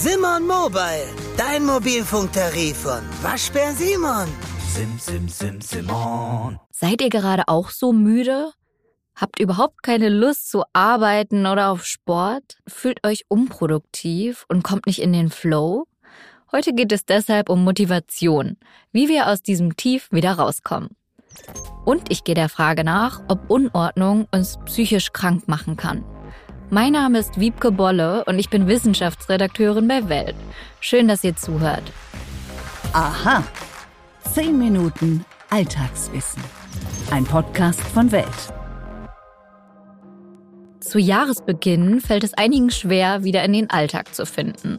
Simon Mobile, dein Mobilfunktarif von Waschbär Simon. Sim, sim, sim, Simon. Seid ihr gerade auch so müde? Habt überhaupt keine Lust zu arbeiten oder auf Sport? Fühlt euch unproduktiv und kommt nicht in den Flow? Heute geht es deshalb um Motivation, wie wir aus diesem Tief wieder rauskommen. Und ich gehe der Frage nach, ob Unordnung uns psychisch krank machen kann. Mein Name ist Wiebke Bolle und ich bin Wissenschaftsredakteurin bei Welt. Schön, dass ihr zuhört. Aha. Zehn Minuten Alltagswissen. Ein Podcast von Welt. Zu Jahresbeginn fällt es einigen schwer, wieder in den Alltag zu finden.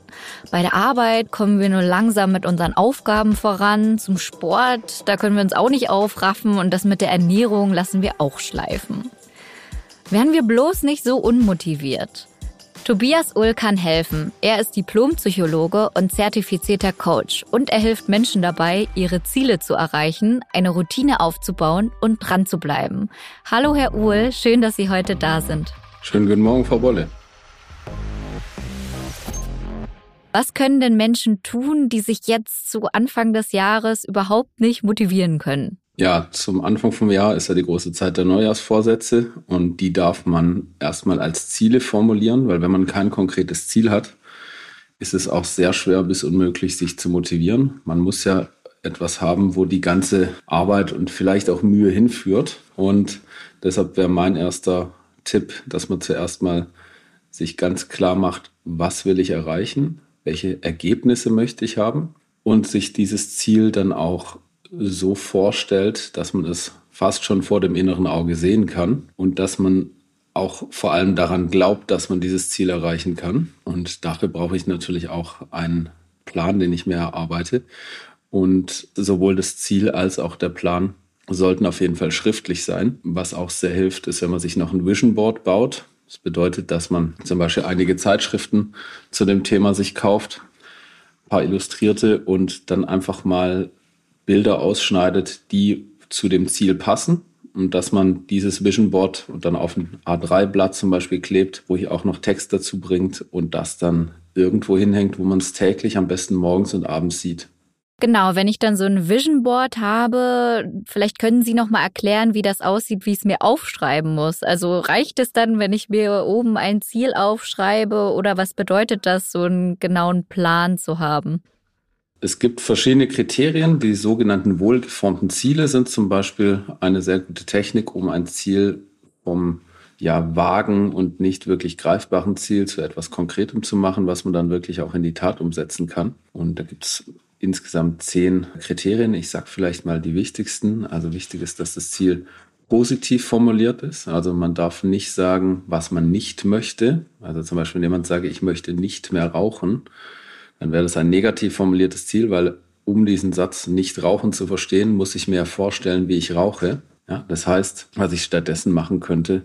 Bei der Arbeit kommen wir nur langsam mit unseren Aufgaben voran. Zum Sport, da können wir uns auch nicht aufraffen und das mit der Ernährung lassen wir auch schleifen. Wären wir bloß nicht so unmotiviert. Tobias Ull kann helfen. Er ist Diplompsychologe und zertifizierter Coach und er hilft Menschen dabei, ihre Ziele zu erreichen, eine Routine aufzubauen und dran zu bleiben. Hallo Herr Uhl, schön, dass Sie heute da sind. Schönen guten Morgen, Frau Bolle. Was können denn Menschen tun, die sich jetzt zu Anfang des Jahres überhaupt nicht motivieren können? Ja, zum Anfang vom Jahr ist ja die große Zeit der Neujahrsvorsätze und die darf man erstmal als Ziele formulieren, weil wenn man kein konkretes Ziel hat, ist es auch sehr schwer bis unmöglich, sich zu motivieren. Man muss ja etwas haben, wo die ganze Arbeit und vielleicht auch Mühe hinführt. Und deshalb wäre mein erster Tipp, dass man zuerst mal sich ganz klar macht, was will ich erreichen, welche Ergebnisse möchte ich haben und sich dieses Ziel dann auch so vorstellt, dass man es fast schon vor dem inneren Auge sehen kann und dass man auch vor allem daran glaubt, dass man dieses Ziel erreichen kann. Und dafür brauche ich natürlich auch einen Plan, den ich mir erarbeite. Und sowohl das Ziel als auch der Plan sollten auf jeden Fall schriftlich sein. Was auch sehr hilft, ist, wenn man sich noch ein Vision Board baut. Das bedeutet, dass man zum Beispiel einige Zeitschriften zu dem Thema sich kauft, ein paar Illustrierte und dann einfach mal Bilder ausschneidet, die zu dem Ziel passen und dass man dieses Vision Board und dann auf ein A3-Blatt zum Beispiel klebt, wo ich auch noch Text dazu bringt und das dann irgendwo hinhängt, wo man es täglich am besten morgens und abends sieht. Genau, wenn ich dann so ein Vision Board habe, vielleicht können Sie noch mal erklären, wie das aussieht, wie ich es mir aufschreiben muss. Also reicht es dann, wenn ich mir oben ein Ziel aufschreibe oder was bedeutet das, so einen genauen Plan zu haben? Es gibt verschiedene Kriterien. Die sogenannten wohlgeformten Ziele sind zum Beispiel eine sehr gute Technik, um ein Ziel vom ja, vagen und nicht wirklich greifbaren Ziel zu etwas Konkretem zu machen, was man dann wirklich auch in die Tat umsetzen kann. Und da gibt es insgesamt zehn Kriterien. Ich sage vielleicht mal die wichtigsten. Also wichtig ist, dass das Ziel positiv formuliert ist. Also man darf nicht sagen, was man nicht möchte. Also zum Beispiel, wenn jemand sage, ich möchte nicht mehr rauchen, dann wäre das ein negativ formuliertes Ziel, weil um diesen Satz nicht rauchen zu verstehen, muss ich mir vorstellen, wie ich rauche. Ja, das heißt, was ich stattdessen machen könnte,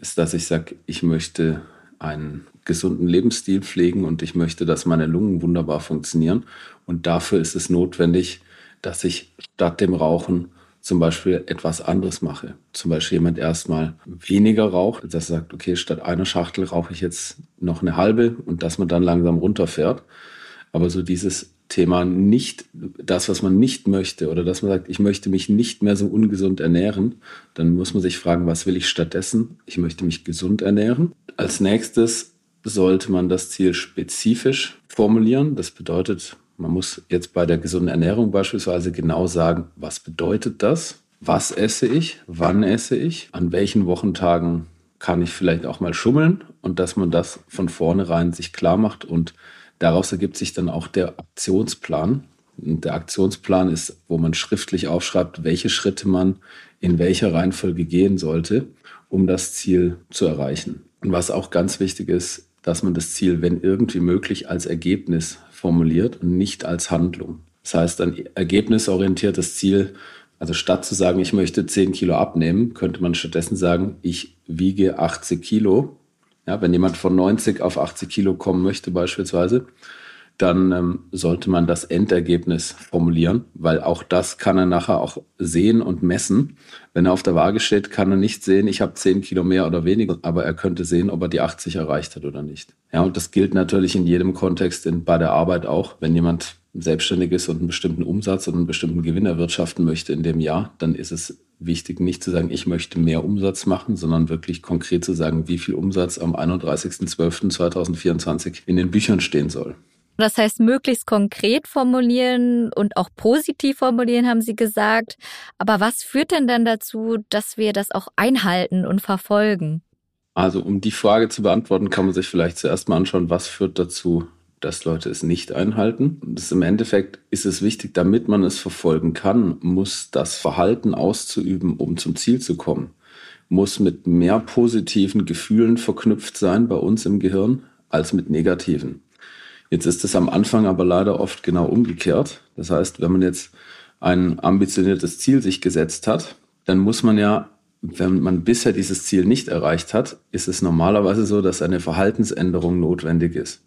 ist, dass ich sage, ich möchte einen gesunden Lebensstil pflegen und ich möchte, dass meine Lungen wunderbar funktionieren. Und dafür ist es notwendig, dass ich statt dem Rauchen zum Beispiel etwas anderes mache. Zum Beispiel jemand erstmal weniger raucht, dass er sagt, okay, statt einer Schachtel rauche ich jetzt noch eine halbe und dass man dann langsam runterfährt. Aber so dieses Thema nicht, das, was man nicht möchte, oder dass man sagt, ich möchte mich nicht mehr so ungesund ernähren, dann muss man sich fragen, was will ich stattdessen? Ich möchte mich gesund ernähren. Als nächstes sollte man das Ziel spezifisch formulieren. Das bedeutet, man muss jetzt bei der gesunden Ernährung beispielsweise genau sagen, was bedeutet das? Was esse ich? Wann esse ich? An welchen Wochentagen kann ich vielleicht auch mal schummeln? Und dass man das von vornherein sich klar macht und Daraus ergibt sich dann auch der Aktionsplan. Und der Aktionsplan ist, wo man schriftlich aufschreibt, welche Schritte man in welcher Reihenfolge gehen sollte, um das Ziel zu erreichen. Und was auch ganz wichtig ist, dass man das Ziel, wenn irgendwie möglich, als Ergebnis formuliert und nicht als Handlung. Das heißt, ein ergebnisorientiertes Ziel, also statt zu sagen, ich möchte 10 Kilo abnehmen, könnte man stattdessen sagen, ich wiege 80 Kilo ja, wenn jemand von 90 auf 80 Kilo kommen möchte beispielsweise, dann ähm, sollte man das Endergebnis formulieren, weil auch das kann er nachher auch sehen und messen. Wenn er auf der Waage steht, kann er nicht sehen, ich habe 10 Kilo mehr oder weniger, aber er könnte sehen, ob er die 80 erreicht hat oder nicht. Ja, und das gilt natürlich in jedem Kontext in, bei der Arbeit auch. Wenn jemand selbstständig ist und einen bestimmten Umsatz und einen bestimmten Gewinn erwirtschaften möchte in dem Jahr, dann ist es wichtig, nicht zu sagen, ich möchte mehr Umsatz machen, sondern wirklich konkret zu sagen, wie viel Umsatz am 31.12.2024 in den Büchern stehen soll. Das heißt, möglichst konkret formulieren und auch positiv formulieren, haben Sie gesagt. Aber was führt denn dann dazu, dass wir das auch einhalten und verfolgen? Also, um die Frage zu beantworten, kann man sich vielleicht zuerst mal anschauen, was führt dazu, dass Leute es nicht einhalten. Das Im Endeffekt ist es wichtig, damit man es verfolgen kann, muss das Verhalten auszuüben, um zum Ziel zu kommen, muss mit mehr positiven Gefühlen verknüpft sein bei uns im Gehirn als mit negativen. Jetzt ist es am Anfang aber leider oft genau umgekehrt. Das heißt, wenn man jetzt ein ambitioniertes Ziel sich gesetzt hat, dann muss man ja, wenn man bisher dieses Ziel nicht erreicht hat, ist es normalerweise so, dass eine Verhaltensänderung notwendig ist.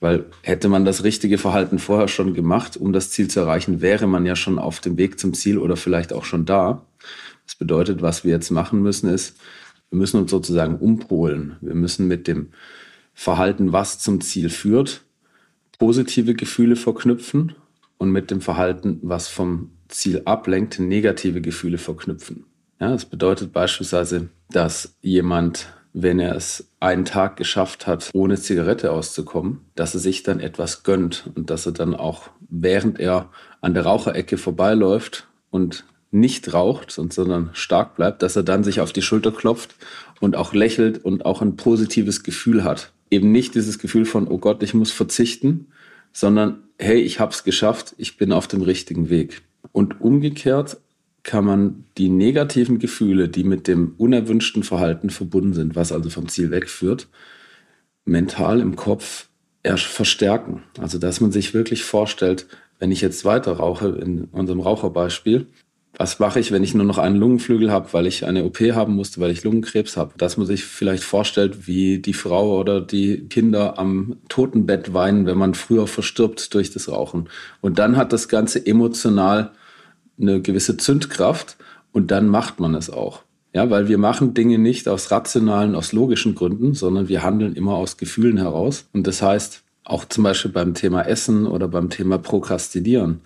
Weil hätte man das richtige Verhalten vorher schon gemacht, um das Ziel zu erreichen, wäre man ja schon auf dem Weg zum Ziel oder vielleicht auch schon da. Das bedeutet, was wir jetzt machen müssen, ist, wir müssen uns sozusagen umpolen. Wir müssen mit dem Verhalten, was zum Ziel führt, positive Gefühle verknüpfen und mit dem Verhalten, was vom Ziel ablenkt, negative Gefühle verknüpfen. Ja, das bedeutet beispielsweise, dass jemand, wenn er es einen Tag geschafft hat, ohne Zigarette auszukommen, dass er sich dann etwas gönnt und dass er dann auch, während er an der Raucherecke vorbeiläuft und nicht raucht, sondern stark bleibt, dass er dann sich auf die Schulter klopft und auch lächelt und auch ein positives Gefühl hat eben nicht dieses Gefühl von, oh Gott, ich muss verzichten, sondern hey, ich habe es geschafft, ich bin auf dem richtigen Weg. Und umgekehrt kann man die negativen Gefühle, die mit dem unerwünschten Verhalten verbunden sind, was also vom Ziel wegführt, mental im Kopf erst verstärken. Also dass man sich wirklich vorstellt, wenn ich jetzt weiter rauche, in unserem Raucherbeispiel, was mache ich, wenn ich nur noch einen Lungenflügel habe, weil ich eine OP haben musste, weil ich Lungenkrebs habe? Dass man sich vielleicht vorstellt, wie die Frau oder die Kinder am Totenbett weinen, wenn man früher verstirbt durch das Rauchen. Und dann hat das Ganze emotional eine gewisse Zündkraft und dann macht man es auch. Ja, weil wir machen Dinge nicht aus rationalen, aus logischen Gründen, sondern wir handeln immer aus Gefühlen heraus. Und das heißt, auch zum Beispiel beim Thema Essen oder beim Thema Prokrastinieren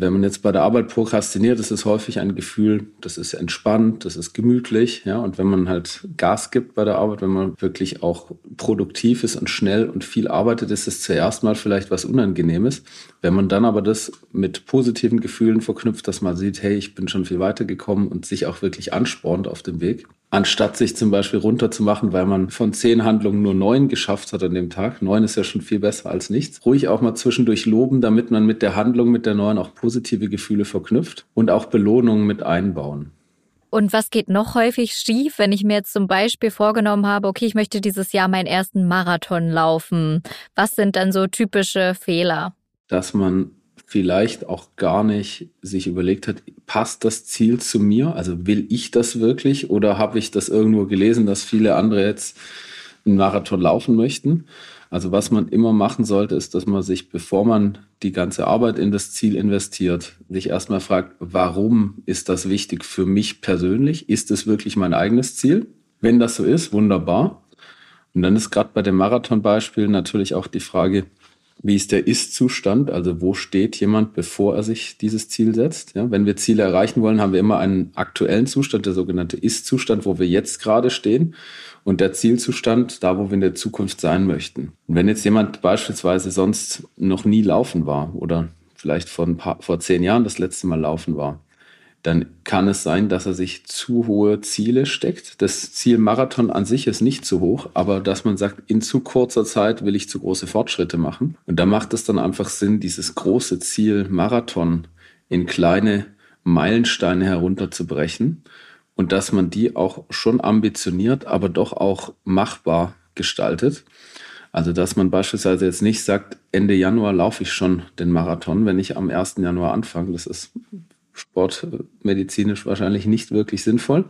wenn man jetzt bei der Arbeit prokrastiniert, ist es häufig ein Gefühl, das ist entspannt, das ist gemütlich, ja. Und wenn man halt Gas gibt bei der Arbeit, wenn man wirklich auch produktiv ist und schnell und viel arbeitet, ist es zuerst mal vielleicht was Unangenehmes. Wenn man dann aber das mit positiven Gefühlen verknüpft, dass man sieht, hey, ich bin schon viel weiter gekommen und sich auch wirklich anspornt auf dem Weg, anstatt sich zum Beispiel runterzumachen, weil man von zehn Handlungen nur neun geschafft hat an dem Tag. Neun ist ja schon viel besser als nichts. Ruhig auch mal zwischendurch loben, damit man mit der Handlung, mit der neuen auch positive Gefühle verknüpft und auch Belohnungen mit einbauen. Und was geht noch häufig schief, wenn ich mir jetzt zum Beispiel vorgenommen habe, okay, ich möchte dieses Jahr meinen ersten Marathon laufen? Was sind dann so typische Fehler? Dass man vielleicht auch gar nicht sich überlegt hat, passt das Ziel zu mir? Also will ich das wirklich oder habe ich das irgendwo gelesen, dass viele andere jetzt einen Marathon laufen möchten? Also was man immer machen sollte, ist, dass man sich, bevor man die ganze Arbeit in das Ziel investiert, sich erstmal fragt, warum ist das wichtig für mich persönlich? Ist es wirklich mein eigenes Ziel? Wenn das so ist, wunderbar. Und dann ist gerade bei dem Marathon-Beispiel natürlich auch die Frage, wie ist der Ist-Zustand? Also wo steht jemand, bevor er sich dieses Ziel setzt? Ja, wenn wir Ziele erreichen wollen, haben wir immer einen aktuellen Zustand, der sogenannte Ist-Zustand, wo wir jetzt gerade stehen und der Zielzustand, da wo wir in der Zukunft sein möchten. Und wenn jetzt jemand beispielsweise sonst noch nie laufen war oder vielleicht vor, paar, vor zehn Jahren das letzte Mal laufen war, dann kann es sein, dass er sich zu hohe Ziele steckt. Das Ziel Marathon an sich ist nicht zu hoch, aber dass man sagt, in zu kurzer Zeit will ich zu große Fortschritte machen. Und da macht es dann einfach Sinn, dieses große Ziel Marathon in kleine Meilensteine herunterzubrechen und dass man die auch schon ambitioniert, aber doch auch machbar gestaltet. Also, dass man beispielsweise jetzt nicht sagt, Ende Januar laufe ich schon den Marathon, wenn ich am 1. Januar anfange. Das ist sportmedizinisch wahrscheinlich nicht wirklich sinnvoll.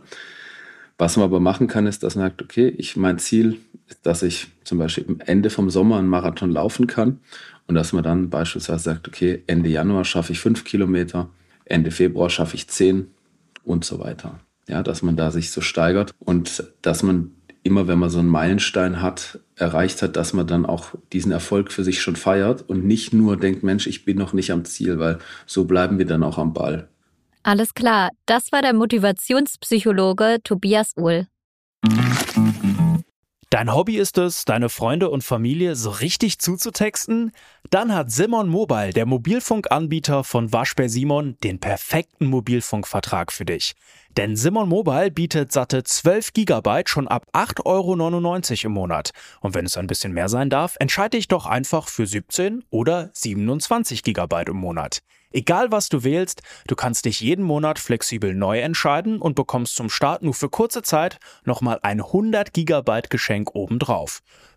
Was man aber machen kann, ist, dass man sagt, okay, ich, mein Ziel ist, dass ich zum Beispiel am Ende vom Sommer einen Marathon laufen kann. Und dass man dann beispielsweise sagt, okay, Ende Januar schaffe ich fünf Kilometer, Ende Februar schaffe ich zehn und so weiter. Ja, dass man da sich so steigert und dass man immer, wenn man so einen Meilenstein hat, erreicht hat, dass man dann auch diesen Erfolg für sich schon feiert und nicht nur denkt, Mensch, ich bin noch nicht am Ziel, weil so bleiben wir dann auch am Ball. Alles klar, das war der Motivationspsychologe Tobias Uhl. Dein Hobby ist es, deine Freunde und Familie so richtig zuzutexten? Dann hat Simon Mobile, der Mobilfunkanbieter von Waschbär Simon, den perfekten Mobilfunkvertrag für dich. Denn Simon Mobile bietet satte 12 GB schon ab 8,99 Euro im Monat. Und wenn es ein bisschen mehr sein darf, entscheide dich doch einfach für 17 oder 27 GB im Monat. Egal was du wählst, du kannst dich jeden Monat flexibel neu entscheiden und bekommst zum Start nur für kurze Zeit nochmal ein 100 GB Geschenk obendrauf.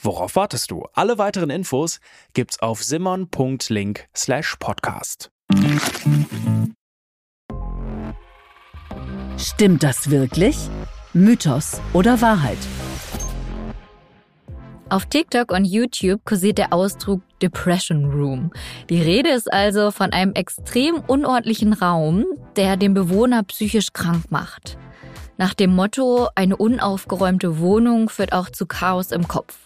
worauf wartest du? Alle weiteren Infos gibt's auf simmern.link slash podcast. Stimmt das wirklich? Mythos oder Wahrheit? Auf TikTok und YouTube kursiert der Ausdruck Depression Room. Die Rede ist also von einem extrem unordentlichen Raum, der den Bewohner psychisch krank macht. Nach dem Motto, eine unaufgeräumte Wohnung führt auch zu Chaos im Kopf.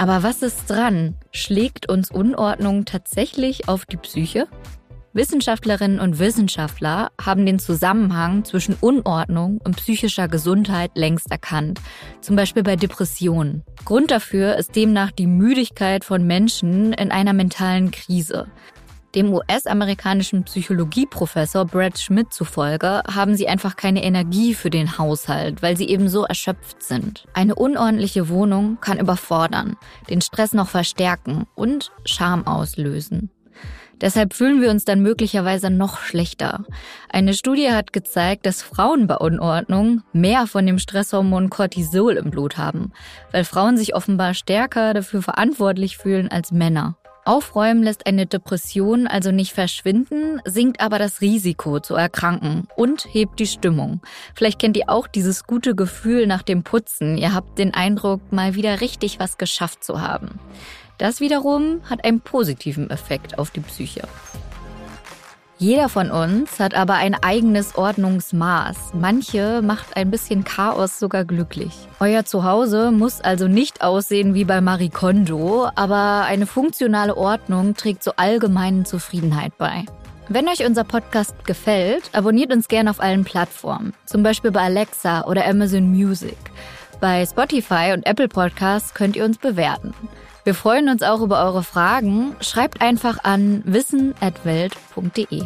Aber was ist dran? Schlägt uns Unordnung tatsächlich auf die Psyche? Wissenschaftlerinnen und Wissenschaftler haben den Zusammenhang zwischen Unordnung und psychischer Gesundheit längst erkannt, zum Beispiel bei Depressionen. Grund dafür ist demnach die Müdigkeit von Menschen in einer mentalen Krise. Dem US-amerikanischen Psychologieprofessor Brad Schmidt zufolge haben sie einfach keine Energie für den Haushalt, weil sie eben so erschöpft sind. Eine unordentliche Wohnung kann überfordern, den Stress noch verstärken und Scham auslösen. Deshalb fühlen wir uns dann möglicherweise noch schlechter. Eine Studie hat gezeigt, dass Frauen bei Unordnung mehr von dem Stresshormon Cortisol im Blut haben, weil Frauen sich offenbar stärker dafür verantwortlich fühlen als Männer. Aufräumen lässt eine Depression also nicht verschwinden, sinkt aber das Risiko zu erkranken und hebt die Stimmung. Vielleicht kennt ihr auch dieses gute Gefühl nach dem Putzen. Ihr habt den Eindruck, mal wieder richtig was geschafft zu haben. Das wiederum hat einen positiven Effekt auf die Psyche. Jeder von uns hat aber ein eigenes Ordnungsmaß. Manche macht ein bisschen Chaos sogar glücklich. Euer Zuhause muss also nicht aussehen wie bei Marie Kondo, aber eine funktionale Ordnung trägt zur allgemeinen Zufriedenheit bei. Wenn euch unser Podcast gefällt, abonniert uns gerne auf allen Plattformen, zum Beispiel bei Alexa oder Amazon Music. Bei Spotify und Apple Podcasts könnt ihr uns bewerten. Wir freuen uns auch über eure Fragen. Schreibt einfach an wissen.welt.de.